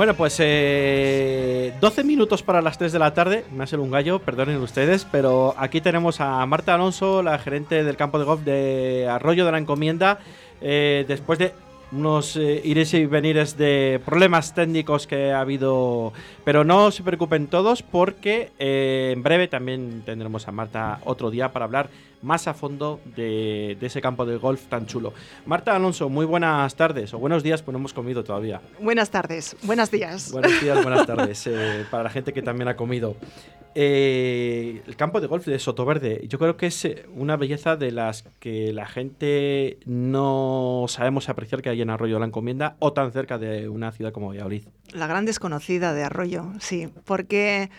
Bueno, pues 12 eh, minutos para las 3 de la tarde. Me hace un gallo, perdonen ustedes, pero aquí tenemos a Marta Alonso, la gerente del campo de golf de Arroyo de la Encomienda. Eh, después de unos eh, ires y venires de problemas técnicos que ha habido, pero no se preocupen todos porque en breve también tendremos a Marta otro día para hablar más a fondo de, ese campo de golf tan chulo. Marta Alonso, muy buenas tardes o buenos días, pues no hemos comido todavía. Buenas tardes, buenos días. Buenos días, buenas tardes, eh, para la gente que también ha comido. Eh, el campo de golf de Sotoverde, yo creo que es eh, una belleza de las que la gente no sabemos apreciar que hay en Arroyo de la Encomienda o tan cerca de una ciudad como Valladolid. La gran desconocida de Arroyo, sí, porque,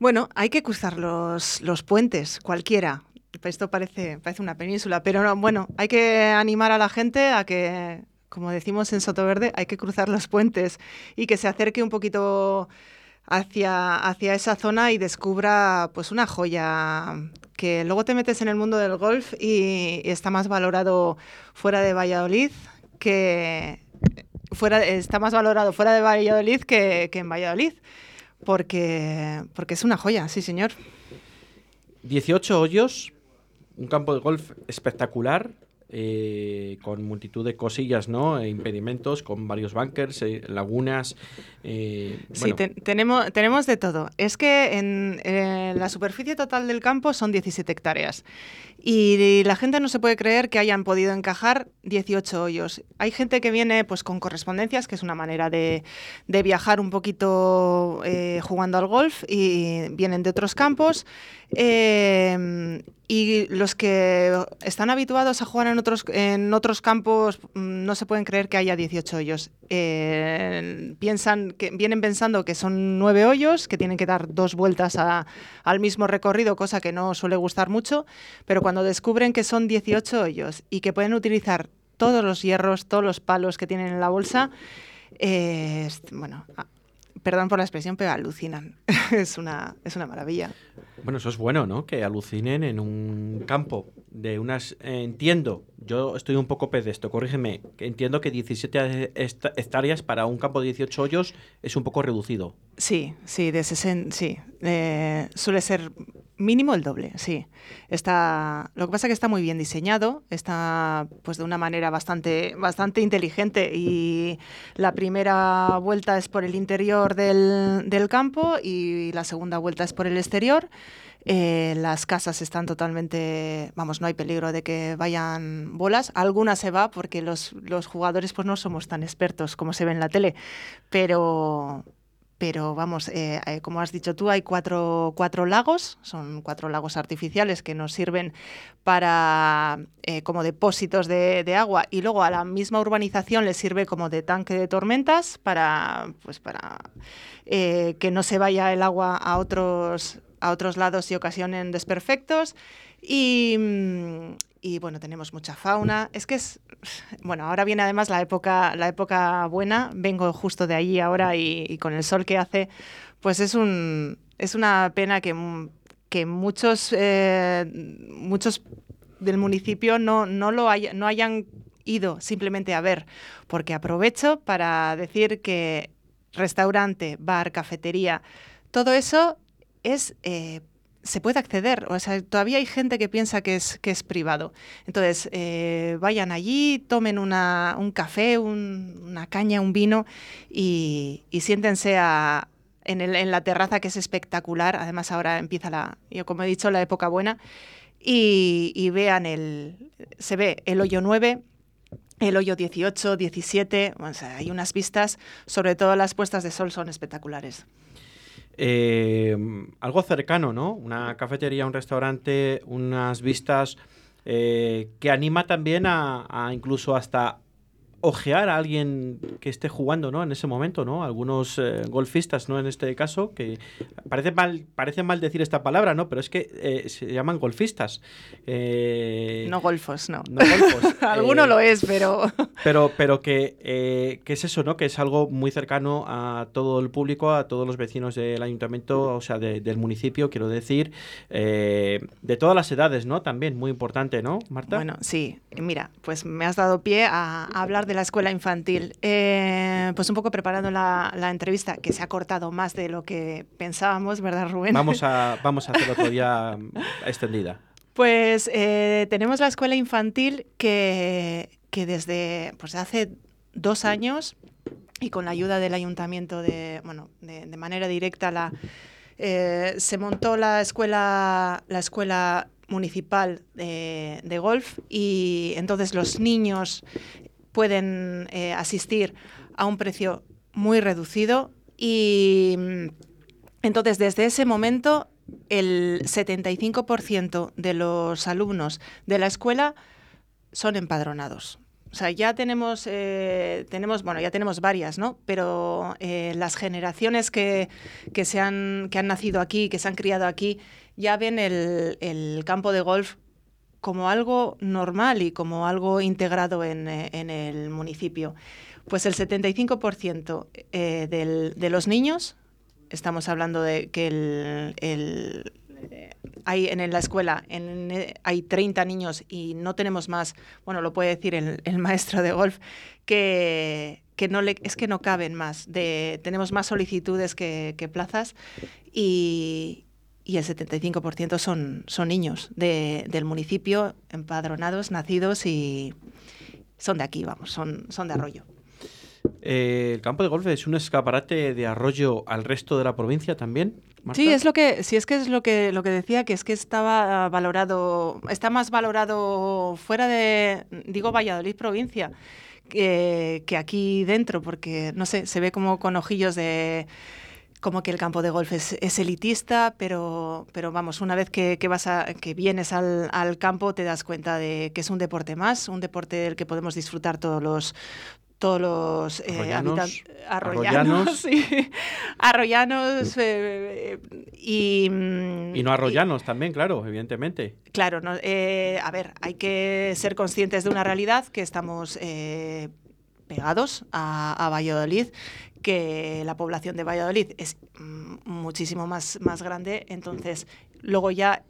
bueno, hay que cruzar los, los puentes, cualquiera, esto parece, parece una península, pero bueno, hay que animar a la gente a que, como decimos en Sotoverde, hay que cruzar los puentes y que se acerque un poquito hacia, hacia esa zona y descubra pues una joya que luego te metes en el mundo del golf y, está más valorado fuera de Valladolid que fuera está más valorado fuera de Valladolid que, que en Valladolid porque porque es una joya, sí señor. 18 hoyos un campo de golf espectacular, eh, con multitud de cosillas, ¿no? E impedimentos, con varios bunkers, eh, lagunas. Eh, sí, tenemos, tenemos de todo. Es que en la superficie total del campo son 17 hectáreas. Y la gente no se puede creer que hayan podido encajar 18 hoyos. Hay gente que viene pues con correspondencias, que es una manera de, viajar un poquito jugando al golf, y vienen de otros campos. y los que están habituados a jugar en en otros campos mm, no se pueden creer que haya 18 hoyos. Eh, piensan que, vienen pensando que son nueve hoyos, que tienen que dar dos vueltas al mismo recorrido, cosa que no suele gustar mucho, pero cuando descubren que son 18 hoyos y que pueden utilizar todos los hierros, todos los palos que tienen en la bolsa, eh, bueno, perdón por la expresión, pero alucinan. es, una, es una maravilla. Bueno, eso es bueno, ¿no? Que alucinen en un campo de unas... entiendo, yo estoy un poco pez de esto, corrígeme, entiendo que 17 hectáreas para un campo de 18 hoyos es un poco reducido. Sí, sí, de 60, sí. Eh, suele ser mínimo el doble, sí. Está, lo que pasa es que está muy bien diseñado, está pues de una manera bastante, bastante inteligente y la primera vuelta es por el interior del, del campo y la segunda vuelta es por el exterior. Eh, las casas están totalmente, vamos, no hay peligro de que vayan bolas. Alguna se va porque los, los jugadores pues no somos tan expertos como se ve en la tele, pero, pero vamos, eh, eh, como has dicho tú, hay cuatro, cuatro, lagos, son cuatro lagos artificiales que nos sirven para como depósitos de, agua y luego a la misma urbanización le sirve como de tanque de tormentas para, pues para que no se vaya el agua a otros a otros lados y ocasionen desperfectos. Y, mm, y, bueno, tenemos mucha fauna. Es que es, bueno, ahora viene además la época, la época buena. Vengo justo de allí ahora y, con el sol que hace, pues es, un, es una pena que, que muchos, eh, muchos del municipio no, no, lo no hayan ido simplemente a ver, porque aprovecho para decir que restaurante, bar, cafetería, todo eso es eh, se puede acceder. O sea, todavía hay gente que piensa que es, que es privado. Entonces, eh, vayan allí, tomen una, un café, una caña, un vino y, siéntense en, el, en, la terraza que es espectacular. Además, ahora empieza la, yo como he dicho, la época buena. Y, vean el. Se ve el hoyo 9, el hoyo 18, 17. hay unas vistas, sobre todo las puestas de sol son espectaculares. Eh, algo cercano, ¿no? Una cafetería, un restaurante, unas vistas eh, que anima también a, incluso hasta ojear a alguien que esté jugando, ¿no? En ese momento, ¿no? Algunos eh, golfistas, ¿no? En este caso, que parece mal, parece mal decir esta palabra, ¿no? Pero es que eh, se llaman golfistas. Eh, no golfos, no. No golfos. Alguno lo es, pero... pero, pero que, que, es eso, ¿no? Que es algo muy cercano a todo el público, a todos los vecinos del ayuntamiento, o sea, del municipio, quiero decir, de todas las edades, ¿no? También, muy importante, ¿no, Marta? Bueno, sí. Mira, pues me has dado pie a hablar de de la escuela infantil. Eh, pues un poco preparando la, entrevista, que se ha cortado más de lo que pensábamos, ¿verdad, Rubén? Vamos a, vamos a hacerlo todavía extendida. Pues eh, tenemos la escuela infantil que, que desde pues, hace dos años y con la ayuda del ayuntamiento de, bueno, de, manera directa la, eh, se montó la escuela, la escuela municipal de, golf y entonces los niños pueden eh, asistir a un precio muy reducido y mm, entonces desde ese momento el 75% de los alumnos de la escuela son empadronados. O sea, ya tenemos, eh, tenemos, bueno, ya tenemos varias, ¿no? Pero eh, las generaciones que, que, se han, que han nacido aquí, que se han criado aquí, ya ven el, campo de golf como algo normal y como algo integrado en, eh, el municipio. Pues el 75% de los niños, estamos hablando de que el, hay en la escuela en, hay 30 niños y no tenemos más, bueno, lo puede decir el, maestro de golf, que, que, no le, es que no caben más. De, tenemos más solicitudes que, plazas y, y el 75% son, son niños del municipio, empadronados, nacidos y son de aquí, vamos, son, son de Arroyo. Eh, ¿El campo de golf es un escaparate de Arroyo al resto de la provincia también? Sí, es lo que, sí, es que es lo que, lo que decía, que es que estaba valorado, está más valorado fuera de, digo, Valladolid provincia, que, aquí dentro, porque, no sé, se ve como con ojillos de como que el campo de golf es, elitista, pero, pero vamos, una vez que, vas a, que vienes al, al, campo te das cuenta de que es un deporte más, un deporte del que podemos disfrutar todos los, todos los eh, arroyanos, arroyanos, eh, y, mm, y no arroyanos también, claro, evidentemente. Claro, no, eh, a ver, hay que ser conscientes de una realidad que estamos pegados a, Valladolid, que la población de Valladolid es mm, muchísimo más, más grande, entonces luego ya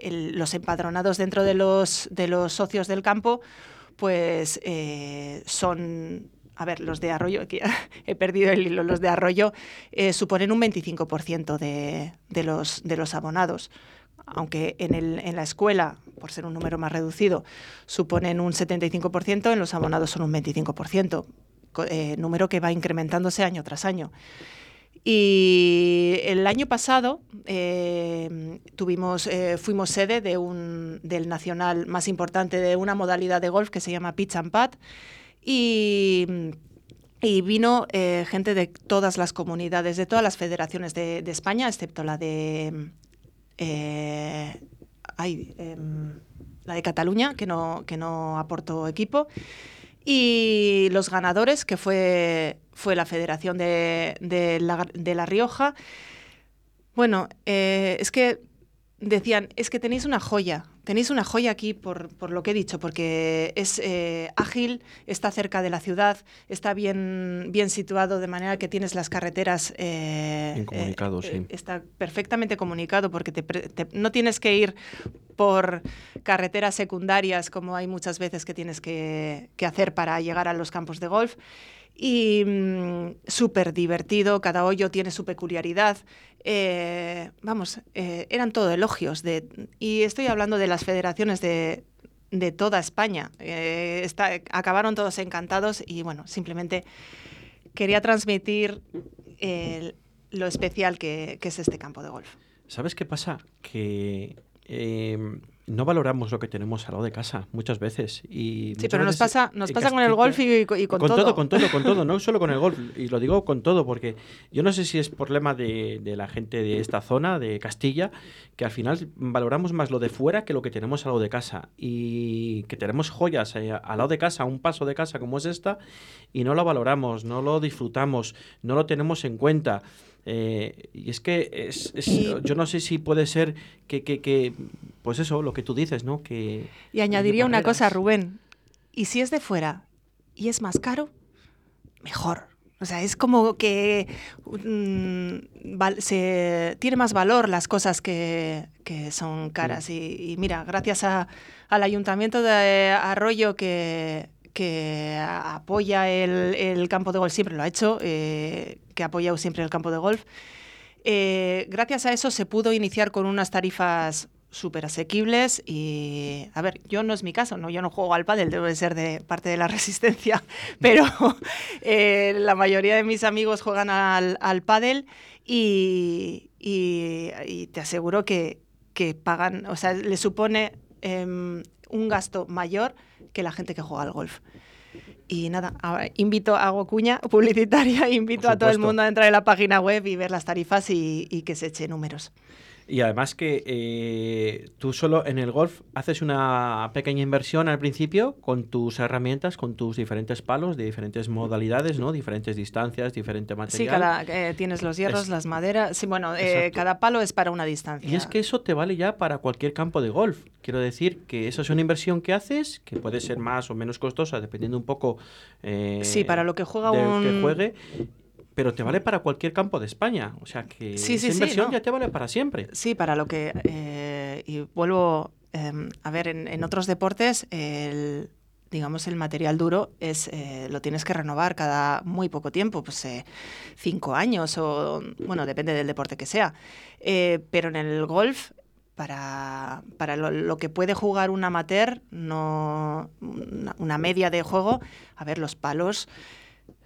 los empadronados dentro de los, de los socios del campo pues eh, son a ver, los de Arroyo, aquí he perdido el hilo, los de Arroyo eh, suponen un 25% de, de, los, de los abonados, aunque en, el, en, la escuela, por ser un número más reducido, suponen un 75%, en los abonados son un 25%, eh, número que va incrementándose año tras año. Y el año pasado eh, tuvimos, eh, fuimos sede de un, del nacional más importante de una modalidad de golf que se llama Pitch and Pad. Y, vino eh, gente de todas las comunidades, de todas las federaciones de, España, excepto la de, ay, em, la de Cataluña, que no, que no aportó equipo. Y los ganadores, que fue, fue la Federación de, de, la, Rioja, bueno, eh, es que decían, es que tenéis una joya, tenéis una joya aquí por, por lo que he dicho, porque es eh, ágil, está cerca de la ciudad, está bien, bien situado de manera que tienes las carreteras... Eh, bien comunicado, sí. Está perfectamente comunicado porque te, no tienes que ir por carreteras secundarias como hay muchas veces que tienes que, que hacer para llegar a los campos de golf y mm, súper divertido, cada hoyo tiene su peculiaridad. Eh, vamos, eh, eran todo elogios. De, y estoy hablando de las federaciones de, de toda España. Eh, acabaron todos encantados y bueno, simplemente quería transmitir lo especial que, que, es este campo de golf. ¿Sabes qué pasa? Que no valoramos lo que tenemos al lado de casa muchas veces. Y sí, pero nos pasa, nos pasa con el golf y, con, con, todo. Con todo, con todo, no solo con el golf. Y lo digo con todo, porque yo no sé si es problema de, de la gente de esta zona, de Castilla, que al final valoramos más lo de fuera que lo que tenemos al lado de casa. Y que tenemos joyas eh, al lado de casa, un paso de casa como es esta, y no lo valoramos, no lo disfrutamos, no lo tenemos en cuenta. Eh, y es que es, yo no sé si puede ser que, que, que, pues eso, lo que tú dices, ¿no? Que, y añadiría una cosa, Rubén. Y si es de fuera y es más caro, mejor. O sea, es como que mm, se, tiene más valor las cosas que, que son caras. Y, y, mira, gracias a, al ayuntamiento de Arroyo que, que apoya el, campo de golf, siempre lo ha hecho, eh, que ha apoyado siempre el campo de golf. Eh, gracias a eso se pudo iniciar con unas tarifas súper asequibles y, a ver, yo no es mi caso, no, yo no juego al pádel, debe ser de parte de la resistencia, pero eh, la mayoría de mis amigos juegan al, al pádel y, te aseguro que, pagan, o sea, le supone em, un gasto mayor que la gente que juega al golf. Y nada, invito, hago cuña publicitaria, invito a todo el mundo a entrar en la página web y ver las tarifas y que se eche números. Y además que eh, tú solo en el golf haces una pequeña inversión al principio con tus herramientas, con tus diferentes palos de diferentes modalidades, ¿no? Diferentes distancias, diferente material. Sí, cada, eh, tienes los hierros, las maderas. Sí, bueno, eh, cada palo es para una distancia. Y es que eso te vale ya para cualquier campo de golf. Quiero decir que eso es una inversión que haces, que puede ser más o menos costosa, dependiendo un poco... sí, para lo que juega un... Que juegue pero te vale para cualquier campo de España. O sea que esa inversión ya te vale para siempre. Sí, para lo que. Eh, y vuelvo em, a ver, en, otros deportes, el, digamos, el material duro es eh, lo tienes que renovar cada muy poco tiempo, pues eh, cinco años o, bueno, depende del deporte que sea. pero en el golf, para, para lo, que puede jugar un amateur, no, una media de juego, a ver, los palos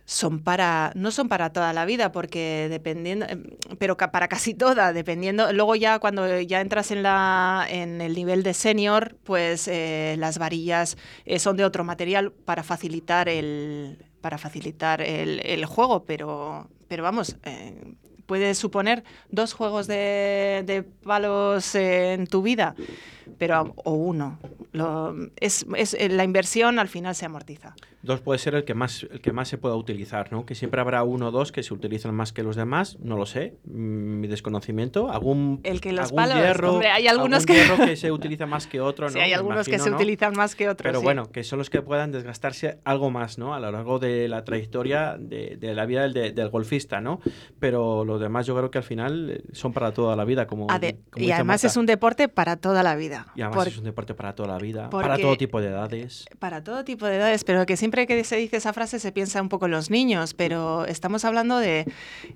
son para no son para toda la vida porque dependiendo em, pero para casi toda dependiendo. Luego ya cuando ya entras en la en el nivel de senior pues eh, las varillas eh, son de otro material para facilitar el para facilitar el, juego pero pero vamos eh, puede suponer dos juegos de, de palos en tu vida pero o uno es, es, la inversión al final se amortiza Dos puede ser el que más el que más se pueda utilizar, ¿no? Que siempre habrá uno o dos que se utilizan más que los demás, no lo sé, mm, mi desconocimiento. Algún el que los palos, hierro, hay algunos que... hierro que se utiliza más que otro, ¿no? Sí, hay algunos que se utilizan más que otros. Pero bueno, que son los que puedan desgastarse algo más, ¿no? A lo largo de la trayectoria de, de la vida del, del, golfista, ¿no? Pero los demás yo creo que al final eh, son para toda la vida, como, y además es un deporte para toda la vida. Y además es un deporte para toda la vida, para todo tipo de edades. Para todo tipo de edades, pero que siempre que se dice esa frase se piensa un poco en los niños, pero estamos hablando de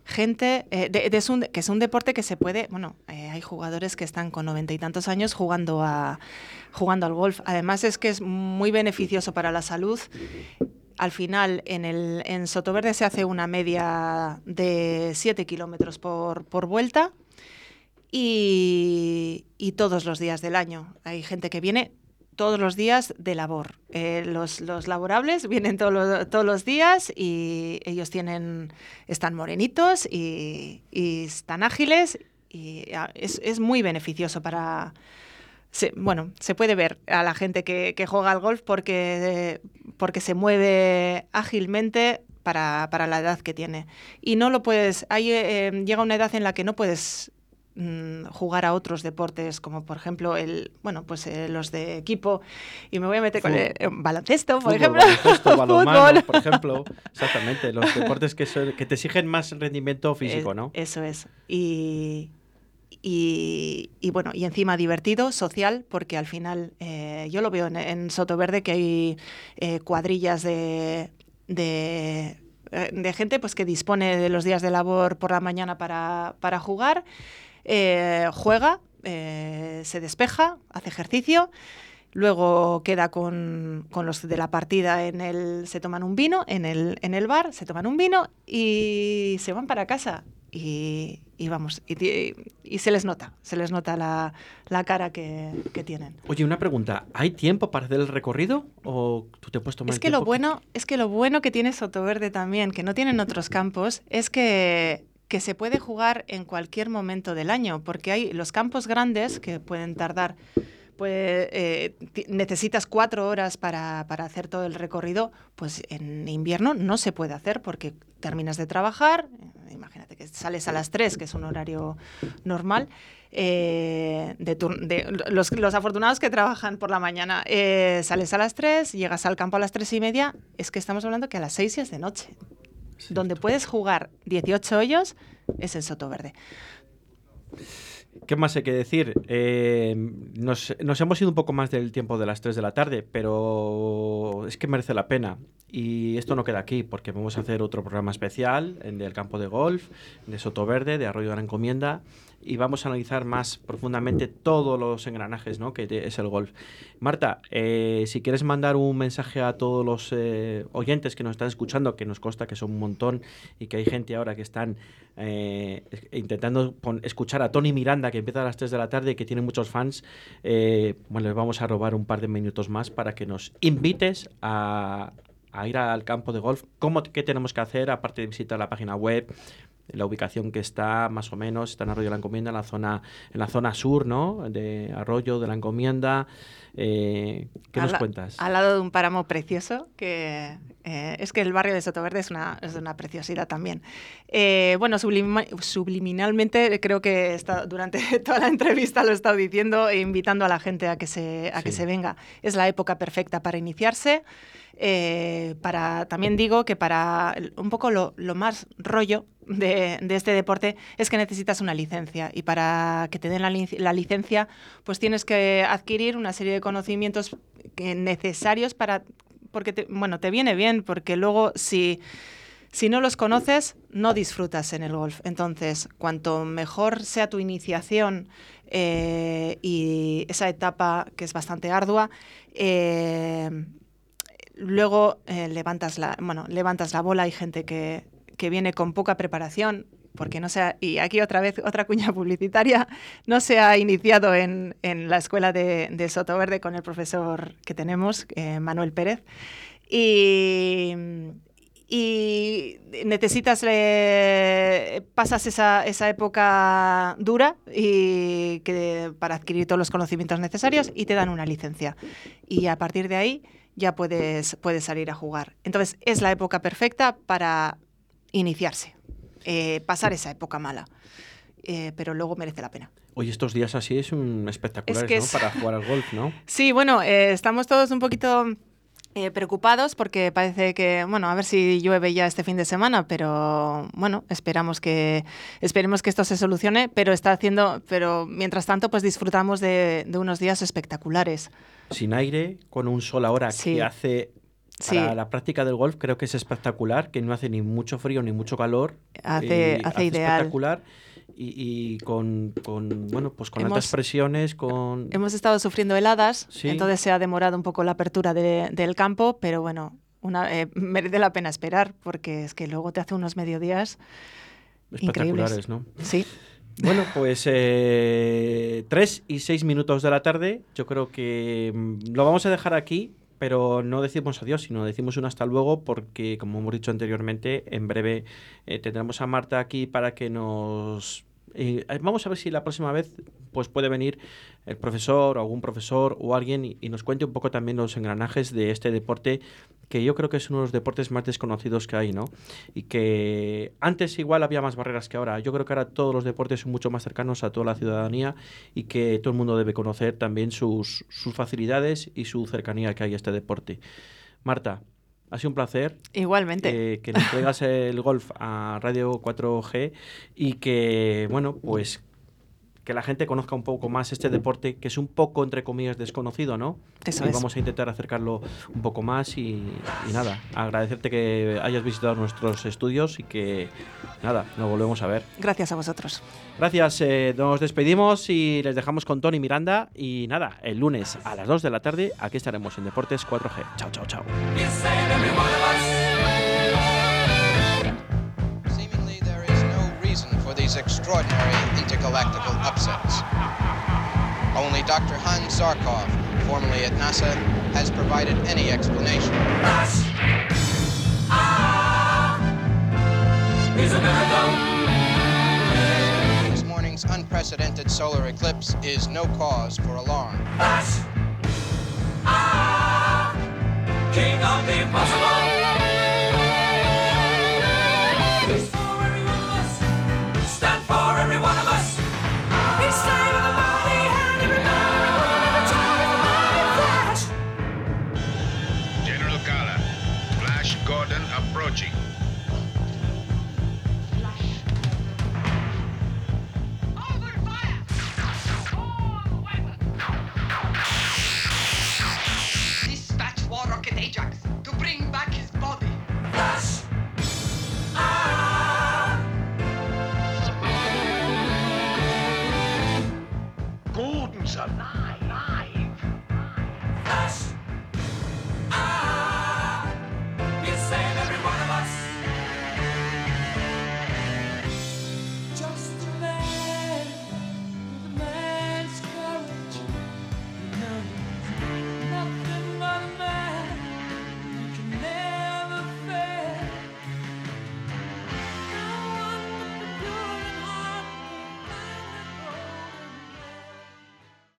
gente, eh, de, que es un deporte que se puede, bueno, eh, hay jugadores que están con noventa y tantos años jugando, a, jugando al golf. Además es que es muy beneficioso para la salud al final en, el, en Sotoverde se hace una media de 7 kilómetros por, por, vuelta y, todos los días del año. Hay gente que viene todos los días de labor. Eh, los, laborables vienen todos los, todos los días y ellos tienen, están morenitos y, están ágiles y ah, es, muy beneficioso para... bueno, se puede ver a la gente que, juega al golf porque, porque se mueve ágilmente para, la edad que tiene. Y no lo puedes, hay, eh, llega una edad en la que no puedes Mm, jugar a otros deportes como por ejemplo el bueno pues eh, los de equipo. Y me voy a meter con el, baloncesto por ejemplo. balonmano, por ejemplo. Exactamente los deportes que, que te exigen más rendimiento físico no eso es. Y, y, bueno, y encima divertido, social, porque al final eh, yo lo veo en, Soto Verde que hay eh, cuadrillas de, de, de, gente pues, que dispone de los días de labor por la mañana para, para jugar eh, juega, eh, se despeja, hace ejercicio, luego queda con, los de la partida en el. se toman un vino en el, en el bar, se toman un vino y se van para casa. Y, vamos, y, se les nota, se les nota la, cara que, tienen. Oye, una pregunta, ¿hay tiempo para hacer el recorrido o tú te puedes tomar es que lo bueno Es que lo bueno que tiene Sotoverde también, que no tienen otros campos, es que que se puede jugar en cualquier momento del año, porque hay los campos grandes que pueden tardar pues, eh, necesitas cuatro horas para, hacer todo el recorrido, pues en invierno no se puede hacer porque terminas de trabajar, eh, imagínate que sales a las tres, que es un horario normal, eh, de, los, los, afortunados que trabajan por la mañana, sales a las tres, llegas al campo a las tres y media, es que estamos hablando que a las seis es de noche donde puedes jugar 18 hoyos es el Soto Verde. ¿Qué más hay que decir? Eh, nos, hemos ido un poco más del tiempo de las 3 de la tarde, pero es que merece la pena. Y esto no queda aquí, porque vamos a hacer otro programa especial en del campo de golf, de Soto Verde, de Arroyo de la Encomienda, y vamos a analizar más profundamente todos los engranajes ¿no? que es el golf. Marta, eh, si quieres mandar un mensaje a todos los eh, oyentes que nos están escuchando, que nos consta que son un montón y que hay gente ahora que están eh, intentando escuchar a Tony Miranda, que empieza a las 3 de la tarde y que tiene muchos fans, bueno, les vamos a robar un par de minutos más para que nos invites a, ir al campo de golf, ¿cómo, ¿qué tenemos que hacer aparte de visitar la página web? La ubicación que está más o menos, está en Arroyo de la Encomienda, en la zona, en la zona sur, ¿no? De Arroyo de la Encomienda. Eh, ¿Qué nos cuentas? Al lado de un páramo precioso, que eh, es que el barrio de Sotoverde es una, es una preciosidad también. Eh, bueno, subliminalmente creo que está, durante toda la entrevista lo he estado diciendo invitando a la gente a que se, a que se venga. Es la época perfecta para iniciarse. Eh, para, también digo que para un poco lo, más rollo de, este deporte es que necesitas una licencia y para que te den la, licencia pues tienes que adquirir una serie de conocimientos necesarios para porque te, bueno te viene bien porque luego si si no los conoces, no disfrutas en el golf. Entonces, cuanto mejor sea tu iniciación eh, y esa etapa que es bastante ardua, eh, luego eh, levantas, la, bueno, levantas la bola, hay gente que, viene con poca preparación, porque no se y aquí otra vez otra cuña publicitaria, no se ha iniciado en, la escuela de, de, Sotoverde con el profesor que tenemos, eh, Manuel Pérez, y, y necesitas, pasas esa, esa, época dura y que, para adquirir todos los conocimientos necesarios y te dan una licencia. Y a partir de ahí ya puedes, puedes salir a jugar. Entonces es la época perfecta para iniciarse, eh, pasar esa época mala. Eh, pero luego merece la pena. Oye, estos días así es un espectacular ¿no? Para jugar al golf, ¿no? Sí, bueno, eh, estamos todos un poquito preocupados porque parece que, bueno, a ver si llueve ya este fin de semana, pero bueno, esperamos que, esperemos que esto se solucione, pero está haciendo, pero mientras tanto, pues disfrutamos de, de unos días espectaculares sin aire, con un sol ahora que hace para la práctica del golf creo que es espectacular, que no hace ni mucho frío ni mucho calor. Hace, eh, hace, ideal. Espectacular. Y, con, bueno pues con altas presiones con hemos estado sufriendo heladas entonces se ha demorado un poco la apertura del campo pero bueno una, eh, merece la pena esperar porque es que luego te hace unos mediodías espectaculares no sí. Bueno, pues eh, tres y seis minutos de la tarde. Yo creo que mm, lo vamos a dejar aquí, pero no decimos adiós, sino decimos un hasta luego, porque, como hemos dicho anteriormente, en breve eh, tendremos a Marta aquí para que nos eh, vamos a ver si la próxima vez pues puede venir el profesor o algún profesor o alguien y, nos cuente un poco también los engranajes de este deporte que yo creo que es uno de los deportes más desconocidos que hay, ¿no? Y que antes igual había más barreras que ahora. Yo creo que ahora todos los deportes son mucho más cercanos a toda la ciudadanía y que todo el mundo debe conocer también sus, sus facilidades y su cercanía que hay a este deporte. Marta, ha sido un placer. Igualmente. Eh, que nos traigas el golf a Radio 4G y que, bueno, pues que la gente conozca un poco más este deporte que es un poco, entre comillas, desconocido, ¿no? Eso y vamos a intentar acercarlo un poco más y, nada, agradecerte que hayas visitado nuestros estudios y que, nada, nos volvemos a ver. Gracias a vosotros. Gracias, eh, nos despedimos y les dejamos con Tony Miranda y nada, el lunes a las 2 de la tarde aquí estaremos en Deportes 4G. Chao, chao, chao. These extraordinary intergalactical upsets. Only Dr. Hans Zarkov, formerly at NASA, has provided any explanation. Ah, this morning's unprecedented solar eclipse is no cause for alarm. Ah, King of the impossible!